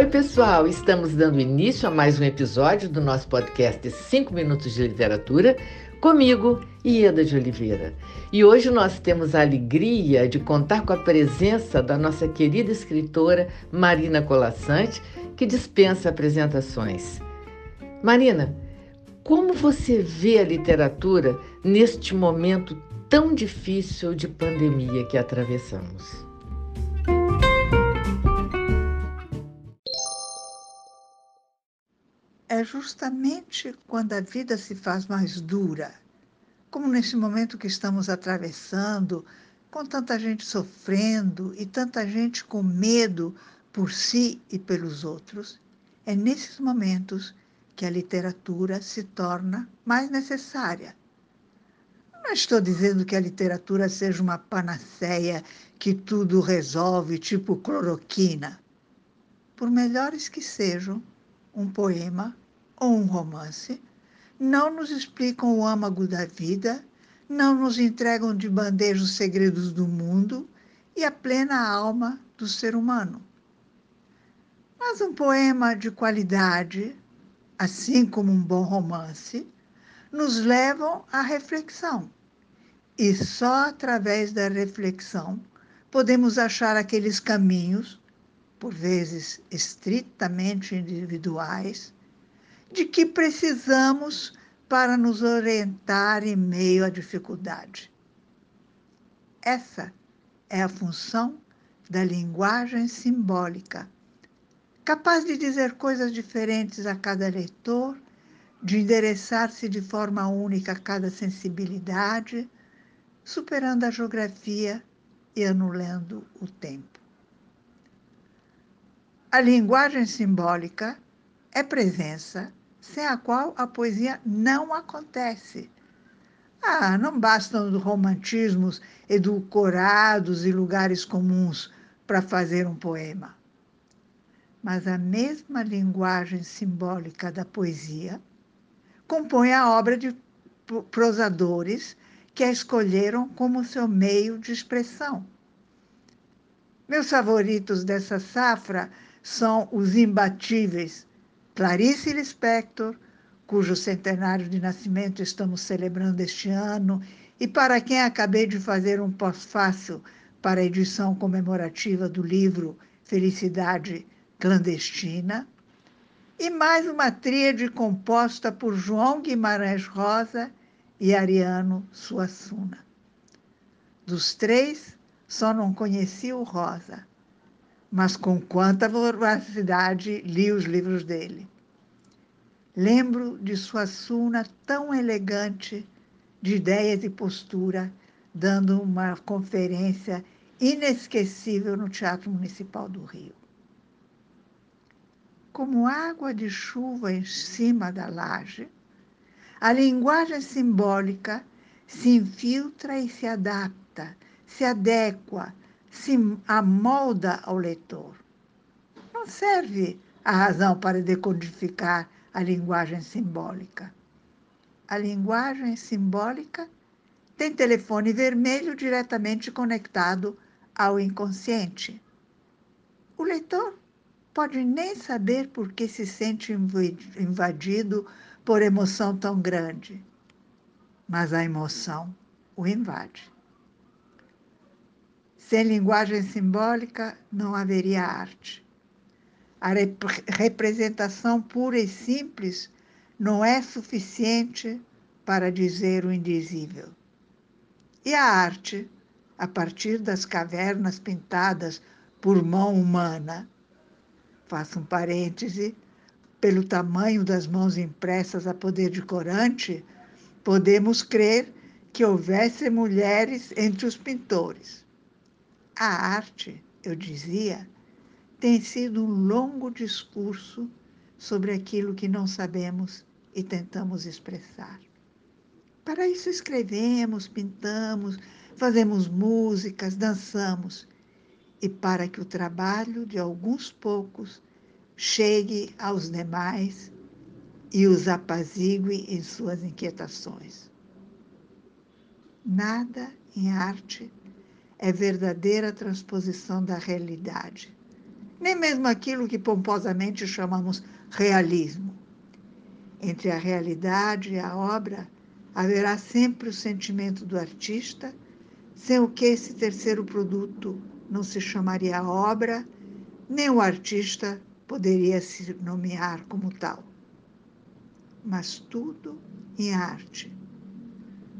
Oi, pessoal! Estamos dando início a mais um episódio do nosso podcast 5 Minutos de Literatura, comigo, Ieda de Oliveira. E hoje nós temos a alegria de contar com a presença da nossa querida escritora Marina Colassante, que dispensa apresentações. Marina, como você vê a literatura neste momento tão difícil de pandemia que atravessamos? É justamente quando a vida se faz mais dura, como nesse momento que estamos atravessando, com tanta gente sofrendo e tanta gente com medo por si e pelos outros, é nesses momentos que a literatura se torna mais necessária. Não estou dizendo que a literatura seja uma panaceia que tudo resolve, tipo cloroquina. Por melhores que sejam, um poema ou um romance, não nos explicam o âmago da vida, não nos entregam de bandeja os segredos do mundo e a plena alma do ser humano. Mas um poema de qualidade, assim como um bom romance, nos levam à reflexão. E só através da reflexão podemos achar aqueles caminhos, por vezes estritamente individuais, de que precisamos para nos orientar em meio à dificuldade. Essa é a função da linguagem simbólica, capaz de dizer coisas diferentes a cada leitor, de endereçar-se de forma única a cada sensibilidade, superando a geografia e anulando o tempo. A linguagem simbólica é presença sem a qual a poesia não acontece. Ah, não bastam romantismos edulcorados e lugares comuns para fazer um poema. Mas a mesma linguagem simbólica da poesia compõe a obra de prosadores que a escolheram como seu meio de expressão. Meus favoritos dessa safra são os imbatíveis Clarice Lispector, cujo centenário de nascimento estamos celebrando este ano, e para quem acabei de fazer um pós-fácil para a edição comemorativa do livro Felicidade Clandestina, e mais uma tríade composta por João Guimarães Rosa e Ariano Suassuna. Dos três, só não conheci o Rosa, mas com quanta voracidade li os livros dele. Lembro de sua suna tão elegante, de ideias e postura, dando uma conferência inesquecível no Teatro Municipal do Rio. Como água de chuva em cima da laje, a linguagem simbólica se infiltra e se adapta, se adequa, se amolda ao leitor. Não serve a razão para decodificar a linguagem simbólica. A linguagem simbólica tem telefone vermelho diretamente conectado ao inconsciente. O leitor pode nem saber por que se sente invadido por emoção tão grande, mas a emoção o invade. Sem linguagem simbólica não haveria arte. A rep representação pura e simples não é suficiente para dizer o indizível. E a arte, a partir das cavernas pintadas por mão humana, faço um parêntese, pelo tamanho das mãos impressas a poder de corante, podemos crer que houvesse mulheres entre os pintores. A arte, eu dizia, tem sido um longo discurso sobre aquilo que não sabemos e tentamos expressar. Para isso escrevemos, pintamos, fazemos músicas, dançamos. E para que o trabalho de alguns poucos chegue aos demais e os apazigue em suas inquietações. Nada em arte é verdadeira transposição da realidade. nem mesmo aquilo que pomposamente chamamos realismo. Entre a realidade e a obra haverá sempre o sentimento do artista, sem o que esse terceiro produto não se chamaria obra, nem o artista poderia se nomear como tal. Mas tudo em arte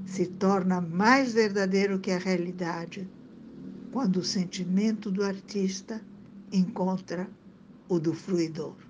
se torna mais verdadeiro que a realidade quando o sentimento do artista encontra o do fruidor.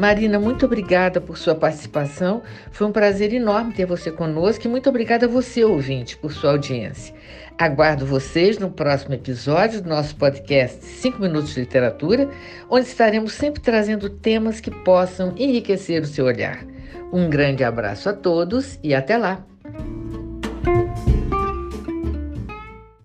Marina, muito obrigada por sua participação. Foi um prazer enorme ter você conosco e muito obrigada a você, ouvinte, por sua audiência. Aguardo vocês no próximo episódio do nosso podcast 5 Minutos de Literatura, onde estaremos sempre trazendo temas que possam enriquecer o seu olhar. Um grande abraço a todos e até lá!